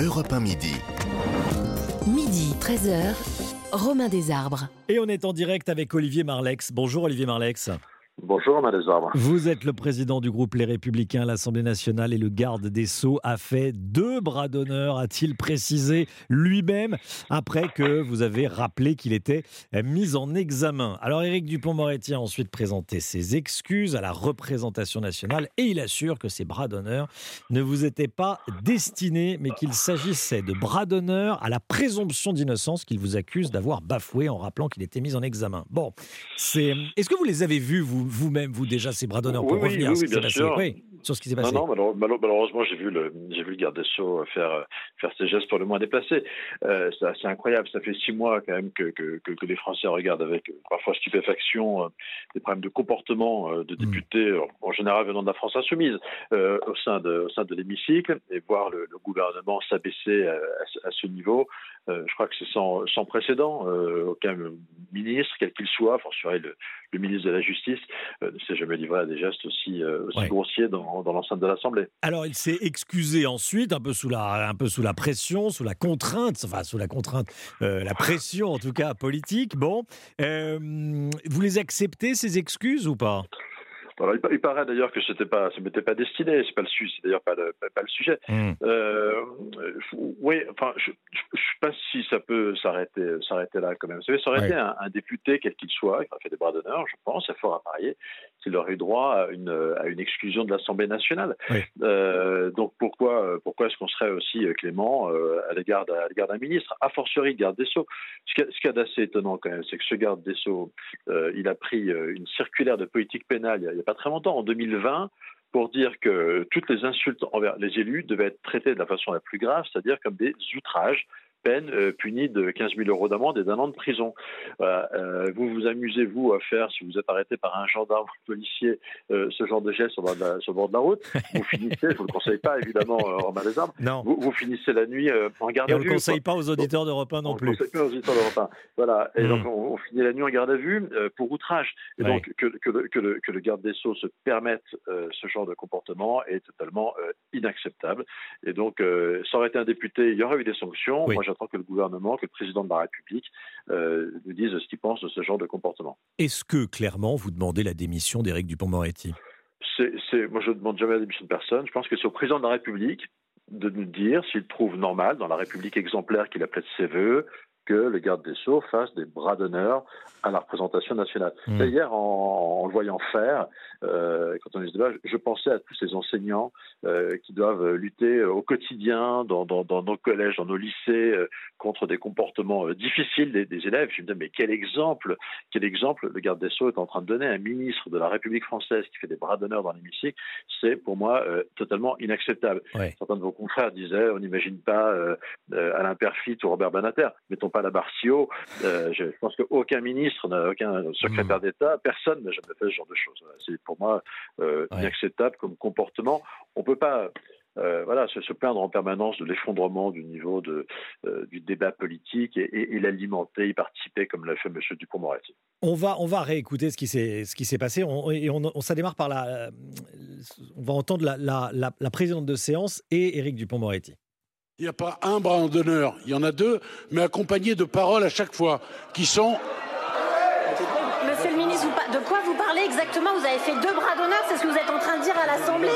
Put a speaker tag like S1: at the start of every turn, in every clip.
S1: Europe 1 midi.
S2: Midi, 13h, Romain Desarbres.
S3: Et on est en direct avec Olivier Marlex. Bonjour Olivier Marlex.
S4: Bonjour, Desarbres.
S3: Vous êtes le président du groupe Les Républicains à l'Assemblée nationale et le garde des Sceaux a fait deux bras d'honneur, a-t-il précisé lui-même, après que vous avez rappelé qu'il était mis en examen. Alors Éric Dupont-Moretti a ensuite présenté ses excuses à la représentation nationale et il assure que ces bras d'honneur ne vous étaient pas destinés, mais qu'il s'agissait de bras d'honneur à la présomption d'innocence qu'il vous accuse d'avoir bafoué en rappelant qu'il était mis en examen. Bon, c'est... Est-ce que vous les avez vus, vous vous-même, vous déjà, ces bras d'honneur pour
S4: Oui,
S3: revenir
S4: oui, oui,
S3: sur ce qui s'est passé.
S4: Non, non, malheure- malheure- malheureusement, j'ai vu le, vu le garde des Sceaux faire, euh, faire ses gestes pour le moins déplacés. Euh, c'est incroyable. Ça fait six mois quand même que, que, que, que les Français regardent avec euh, parfois stupéfaction euh, des problèmes de comportement euh, de députés, euh, en général venant de la France insoumise, au sein de, l'hémicycle, et voir le, le gouvernement s'abaisser à, à ce- à ce niveau. Je crois que c'est sans, sans précédent. Aucun ministre, quel qu'il soit, fortiori le, le ministre de la Justice, ne s'est jamais livré à des gestes aussi, aussi
S3: Ouais.
S4: grossiers dans, dans l'enceinte de l'Assemblée.
S3: Alors, il s'est excusé ensuite, un peu sous la, un peu sous la pression, sous la contrainte, enfin sous la contrainte, euh, la pression en tout cas politique. Bon, Euh, vous les acceptez ces excuses ou pas?
S4: Alors, il, pa- il paraît d'ailleurs que c'était pas, ça m'était pas destiné. C'est pas le c'est d'ailleurs pas le, pas, pas le sujet. Euh, je- oui, enfin, je, je sais pas si ça peut s'arrêter, s'arrêter là quand même. Vous savez, ça aurait
S3: Ouais.
S4: été un, un député quel qu'il soit, qui aurait fait des bras d'honneur, je pense, à fort à parier, qu'il aurait eu droit à une, à une exclusion de l'Assemblée nationale. Euh, donc pourquoi, pourquoi est-ce qu'on serait aussi clément euh, à l'égard d'un à l'égard d'un ministre, a fortiori garde des sceaux? Ce qu'il y a- ce d'assez étonnant quand même, c'est que ce garde des sceaux, euh, il a pris euh, une circulaire de politique pénale il y a pas très longtemps, en 2020, pour dire que toutes les insultes envers les élus devaient être traitées de la façon la plus grave, c'est-à-dire comme des outrages, peine euh, punie de 15 000 euros d'amende et d'un an de prison. Voilà, euh, vous vous amusez, vous, à faire, si vous êtes arrêté par un gendarme ou un policier, euh, ce genre de geste sur, le bord de la- sur le bord de la route, vous finissez, je vous le conseille pas évidemment euh, en mal des arbres,
S3: Non.
S4: vous, vous finissez la nuit euh, en garde
S3: Et
S4: à
S3: on ne
S4: vue.
S3: le conseille pas aux auditeurs d'Europe 1 non
S4: On
S3: plus.
S4: le conseille pas aux auditeurs d'Europe 1. Voilà. Et
S3: Mm.
S4: donc, on, on finit la nuit en garde à vue euh, pour outrage. Et
S3: Ouais.
S4: donc, que, que le, que, le, que le garde des Sceaux se permette euh, ce genre de comportement est totalement euh, inacceptable. Et donc, euh, ça aurait été un député, il y aurait eu des sanctions.
S3: Oui.
S4: Moi, j'attends que le gouvernement, que le président de la République euh, nous dise ce qu'il pense de ce genre de comportement.
S3: Est-ce que clairement vous demandez la démission d'Éric Dupont-Moretti
S4: moi, je ne demande jamais la démission de personne. Je pense que c'est au président de la République de nous dire s'il trouve normal, dans la République exemplaire qu'il appelait de ses voeux, que le garde des Sceaux fasse des bras d'honneur à la représentation nationale.
S3: Mm.
S4: Et Hier, en, en le voyant faire, euh, quand on est ce débat, je pensais à tous ces enseignants euh, qui doivent lutter au quotidien dans, dans- dans nos collèges, dans nos lycées, euh, contre des comportements difficiles des, des élèves. Je me disais, mais quel exemple, quel exemple le garde des Sceaux est en train de donner à un ministre de la République française qui fait des bras d'honneur dans l'hémicycle, c'est pour moi totalement inacceptable.
S3: Ouais.
S4: Certains de vos confrères disaient, on n'imagine pas Alain Perfit ou Robert Banater, mettons pas la haut. Euh, je pense qu'aucun ministre, aucun secrétaire d'État, personne n'a jamais fait ce genre de choses. C'est pour moi euh,
S3: Ouais.
S4: inacceptable comme comportement. On peut pas euh, voilà, se, se plaindre en permanence de l'effondrement du niveau de, euh, du débat politique et, et- et l'alimenter, y participer comme l'a fait M. Dupont-Moretti.
S3: On va, on va réécouter ce qui s'est, passé. On, et on, on- ça démarre par la. On va entendre la, la- la- la présidente de séance et Éric Dupont-Moretti.
S5: Il n'y a pas un bras d'honneur, il y en a deux, mais accompagnés de paroles à chaque fois, qui sont
S6: Monsieur le ministre, de quoi vous parlez exactement? Vous avez fait deux bras d'honneur, c'est ce que vous êtes en train de dire à l'Assemblée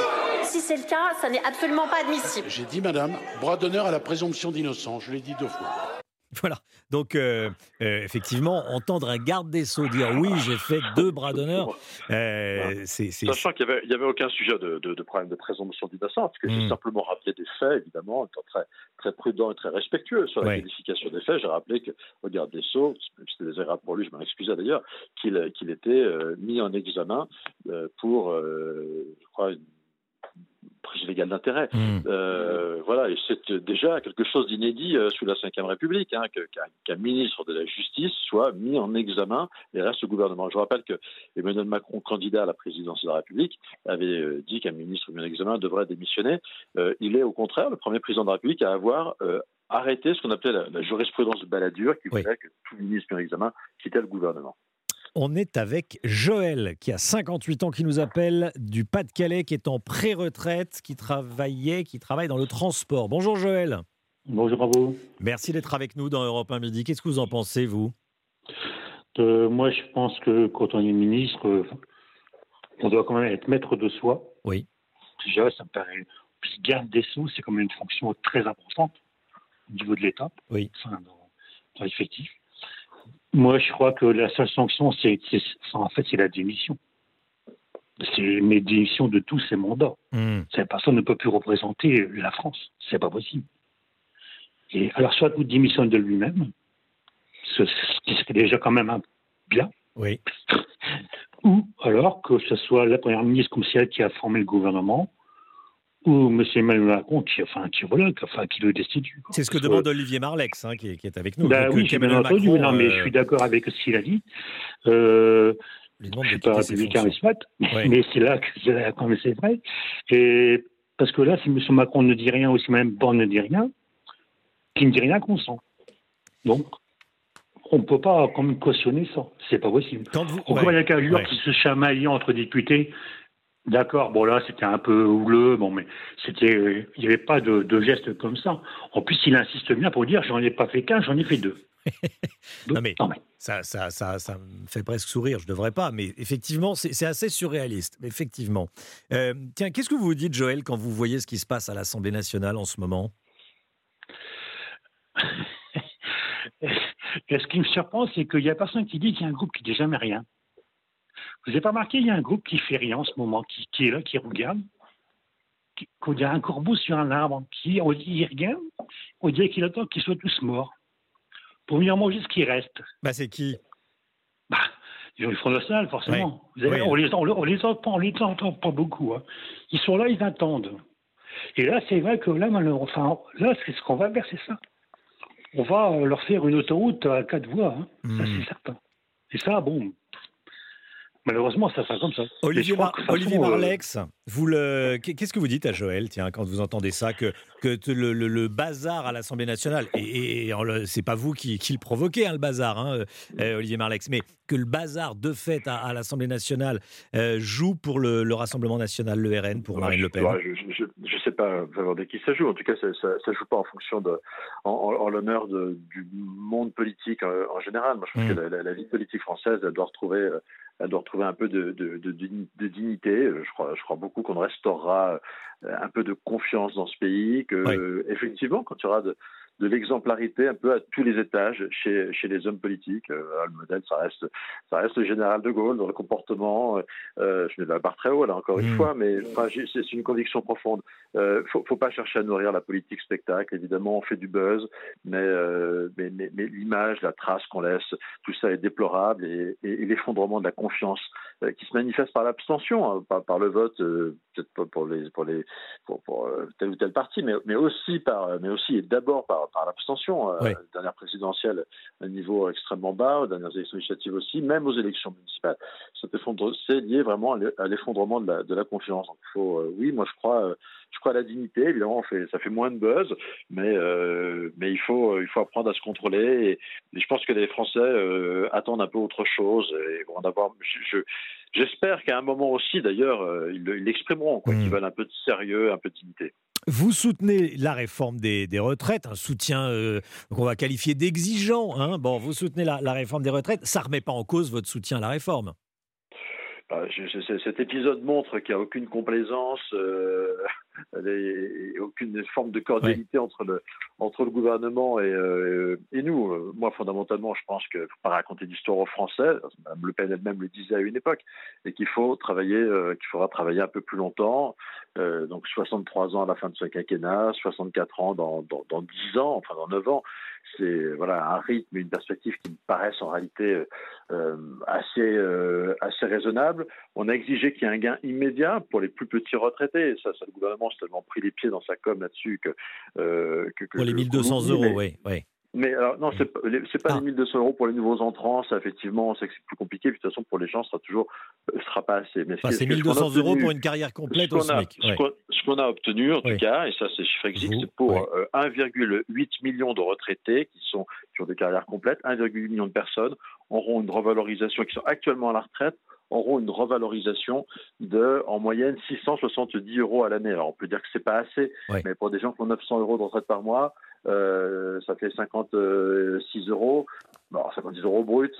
S6: Si c'est le cas, ça n'est absolument pas admissible.
S5: J'ai dit, madame, bras d'honneur à la présomption d'innocence. Je l'ai dit deux fois.
S3: Voilà. Donc, euh, euh, effectivement, entendre un garde des Sceaux dire oui, j'ai fait deux bras d'honneur, euh, c'est.
S4: Sachant qu'il n'y avait, aucun sujet de, de- de problème de présomption d'innocence, parce que j'ai simplement rappelé des faits, évidemment, étant très, très prudent et très respectueux sur la
S3: Ouais.
S4: qualification des faits. J'ai rappelé que, au garde des Sceaux, c'était désagréable pour lui, je m'en excusais d'ailleurs, qu'il était mis en examen pour, je crois, une prise illégale d'intérêt.
S3: Hmm.
S4: Euh, voilà, et c'est déjà quelque chose d'inédit euh, sous la Ve République, hein, qu'un ministre de la Justice soit mis en examen et reste au gouvernement. Je rappelle que Emmanuel Macron, candidat à la présidence de la République, avait euh, dit qu'un ministre mis en examen devrait démissionner. Euh, il est au contraire le premier président de la République à avoir euh, arrêté ce qu'on appelait la, la jurisprudence de baladure, qui
S3: Oui.
S4: voulait que tout ministre mis en examen quittait le gouvernement.
S3: On est avec Joël, qui a 58 ans, qui nous appelle du Pas-de-Calais, qui est en pré-retraite, qui travaillait, qui travaille dans le transport. Bonjour Joël.
S1: Bonjour à vous.
S3: Merci d'être avec nous dans Europe 1 Midi. Qu'est-ce que vous en pensez, vous?
S1: Euh, moi, je pense que quand on est ministre, euh, on doit quand même être maître de soi.
S3: Oui.
S1: Déjà, ça me paraît. Puis garde des sous, c'est quand même une fonction très importante au niveau de l'État.
S3: Oui.
S1: Enfin, dans, dans l'effectif. Moi, je crois que la seule sanction, c'est, en fait, c'est la démission. C'est mes démissions de tous ces mandats.
S3: Hmm.
S1: Cette personne ne peut plus représenter la France. C'est pas possible. Et alors, soit vous démissionne de lui-même, ce ce qui serait déjà quand même un bien,
S3: Oui.
S1: ou alors que ce soit la première ministre comme c'est elle qui a formé le gouvernement, ou M. Emmanuel Macron qui, enfin, qui, qui- enfin, qui le destitue.
S3: C'est ce que demande Olivier Marlex, hein, qui, est, qui est avec nous.
S1: Bah
S3: Que-
S1: oui, j'ai bien entendu.
S3: Macron,
S1: non, mais
S3: euh,
S1: je suis d'accord avec ce qu'il a dit. Euh, je
S3: de
S1: suis pas républicain, mais
S3: Ouais.
S1: c'est là que c'est là quand même c'est vrai. Et parce que là, si M. Macron ne dit rien, ou si même Borne ne dit rien, qui ne dit rien consent. Donc, on ne peut pas quand même cautionner ça. C'est pas possible.
S3: Quand vous,
S1: Encore
S3: ouais.
S1: il y a dire
S3: ouais.
S1: qui se chamaillait entre députés. D'accord, bon là c'était un peu houleux, bon mais c'était, euh, il n'y avait pas de, de geste comme ça. En plus, il insiste bien pour dire j'en ai pas fait qu'un, j'en ai fait deux.
S3: Non, mais- Ça, ça, ça, ça me fait presque sourire, je ne devrais pas, mais effectivement, c'est assez surréaliste, effectivement. Euh, tiens, qu'est-ce que vous vous dites, Joël, quand vous voyez ce qui se passe à l'Assemblée nationale en ce moment?
S1: Ce qui me surprend, c'est qu'il n'y a personne qui dit qu'il y a un groupe qui dit jamais rien. Vous n'avez pas remarqué, il y a un groupe qui fait rien en ce moment, qui, qui est là, qui regarde, qui, qu'on dirait un corbeau sur un arbre, qui, on dit, il regarde, on dirait qu'il attend qu'ils soient tous morts pour venir manger ce qui reste.
S3: bah, C'est qui?
S1: Bah, ils ont le Front National, forcément. Vous avez-
S3: Oui.
S1: on, les, on, on les entend, on les entend pas beaucoup. hein. Ils sont là, ils attendent. Et là, c'est vrai que là, malheureusement, enfin, là, c'est ce qu'on va faire, c'est ça. On va euh, leur faire une autoroute à quatre voies, hein. ça
S3: Hmm.
S1: c'est certain. Et ça, bon, malheureusement, ça sera comme ça.
S3: Olivier, Mar- Olivier
S1: façon, euh,
S3: Marlex, vous le, qu'est-ce que vous dites à Joël, tiens, quand vous entendez ça, que, le, le- le bazar à l'Assemblée nationale, et, et, c'est pas vous qui, qui le provoquez, hein, le bazar, hein, euh, Olivier Marlex, mais que le bazar de fait à, à l'Assemblée nationale euh, joue pour le, le Rassemblement national, le RN, pour Marine Le Pen
S4: Ouais, je ne sais pas vraiment de qui ça joue. En tout cas, ça ne joue pas en fonction de, en, en- en l'honneur du monde politique euh, en général. Moi, je pense
S3: Mm.
S4: que la, la- la vie politique française, elle doit retrouver, euh, elle doit retrouver un peu de, de- de- de- de dignité. Euh, Je crois, je crois beaucoup qu'on restaurera euh, un peu de confiance dans ce pays. Que
S3: Oui.
S4: effectivement, quand il y aura de, de l'exemplarité un peu à tous les étages chez, chez les hommes politiques. Euh, le modèle, ça reste, ça reste le général de Gaulle dans le comportement. Euh, je mets la barre très haut là encore une
S3: Mm.
S4: fois, mais enfin, c'est une conviction profonde. Euh, faut, faut pas chercher à nourrir la politique spectacle. Évidemment, on fait du buzz, mais, euh, mais, mais, mais l'image, la trace qu'on laisse, tout ça est déplorable et, et- et l'effondrement de la confiance euh, qui se manifeste par l'abstention, hein, par, par le vote, euh, peut-être pas pour les pour les pour, pour, euh, tel ou tel parti, mais, mais aussi par mais aussi et d'abord par, par l'abstention. Euh,
S3: Ouais.
S4: Dernière présidentielle à un niveau extrêmement bas, aux dernières élections législatives aussi, même aux élections municipales. Cet effondre- C'est lié vraiment à l'e- à l'effondrement de la, de la confiance. Donc, il faut, euh, oui, moi je crois, euh, je crois à la dignité. Évidemment, on fait, ça fait moins de buzz, mais euh, mais il faut il faut apprendre à se contrôler. Et, et je pense que les Français attendent un peu autre chose et vont en avoir. Je, je- J'espère qu'à un moment aussi, d'ailleurs, ils le- ils l'exprimeront, quoi,
S3: Mm.
S4: qu'ils veulent un peu de sérieux, un peu de dignité.
S3: Vous soutenez la réforme des, retraites, un soutien euh, qu'on va qualifier d'exigeant. hein. Bon, vous soutenez la, réforme des retraites, ça remet pas en cause votre soutien à la réforme.
S4: Ah, je- cet épisode montre qu'il n'y a aucune complaisance euh, et, et aucune forme de cordialité entre, le, entre le gouvernement et, euh, et nous. Euh, Moi, fondamentalement, je pense qu'il ne faut pas raconter d'histoire aux Français. Mme Le Pen elle-même le disait à une époque, et qu'il faut travailler, euh, qu'il faudra travailler un peu plus longtemps. Euh, donc 63 ans à la fin de ce quinquennat, 64 ans dans, dans, dans 10 ans, enfin dans 9 ans. C'est voilà un rythme, une perspective qui me paraissent en réalité assez assez raisonnable. On a exigé qu'il y ait un gain immédiat pour les plus petits retraités. Ça, ça le gouvernement tellement pris les pieds dans sa com là-dessus que, euh, que, que
S3: Pour les
S4: que-
S3: 1200
S4: qu'on
S3: euros, oui. oui.
S4: mais alors, non, c'est pas, les- c'est pas
S3: Ah.
S4: les 1200 euros pour les nouveaux entrants. Ça, effectivement, on sait que c'est plus compliqué. Puis, de toute façon, pour les gens, ce sera toujours, ce sera pas assez. Mais
S3: Enfin, c'est
S4: ce qu'on a
S3: 1200 euros pour une carrière complète
S4: ce
S3: au
S4: qu'on a,
S3: SMIC.
S4: ce
S3: ouais.
S4: qu'on- ce qu'on a obtenu, en
S3: Oui.
S4: tout cas, et ça, c'est chiffre existe, c'est pour
S3: ouais.
S4: euh, 1,8 million de retraités qui sont qui ont des carrières complètes. 1,8 million de personnes auront une revalorisation qui sont actuellement à la retraite auront une revalorisation de, en moyenne, 670 euros à l'année. Alors, on peut dire que c'est pas assez, mais pour des gens qui ont 900 euros de retraite par mois, euh, ça fait 56 euros. Bon, 56 euros brut,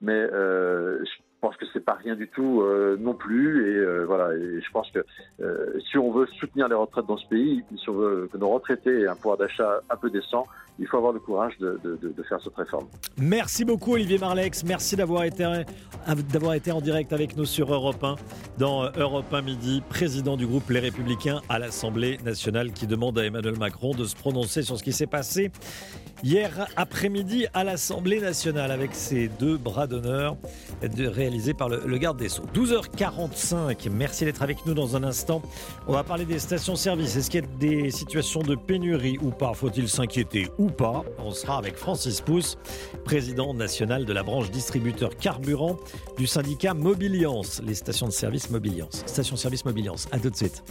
S4: mais euh, pense que c'est pas rien du tout euh, non plus. Et euh, voilà, et je pense que euh, si on veut soutenir les retraites dans ce pays, si on veut que nos retraités aient un pouvoir d'achat un peu décent, il faut avoir le courage de, de, de, de, faire cette réforme.
S3: Merci beaucoup Olivier Marlex, merci d'avoir été, d'avoir été en direct avec nous sur Europe 1 dans Europe 1 Midi, président du groupe Les Républicains à l'Assemblée nationale qui demande à Emmanuel Macron de se prononcer sur ce qui s'est passé hier après-midi à l'Assemblée nationale avec ces deux bras d'honneur par le, garde des Sceaux. 12h45, merci d'être avec nous dans un instant. On va parler des stations-service. Est-ce qu'il y a des situations de pénurie ou pas? Faut-il s'inquiéter ou pas? On sera avec Francis Pousse, président national de la branche distributeur carburant du syndicat Mobiliance, les stations de service Mobiliance. Station-service Mobiliance. À tout de suite.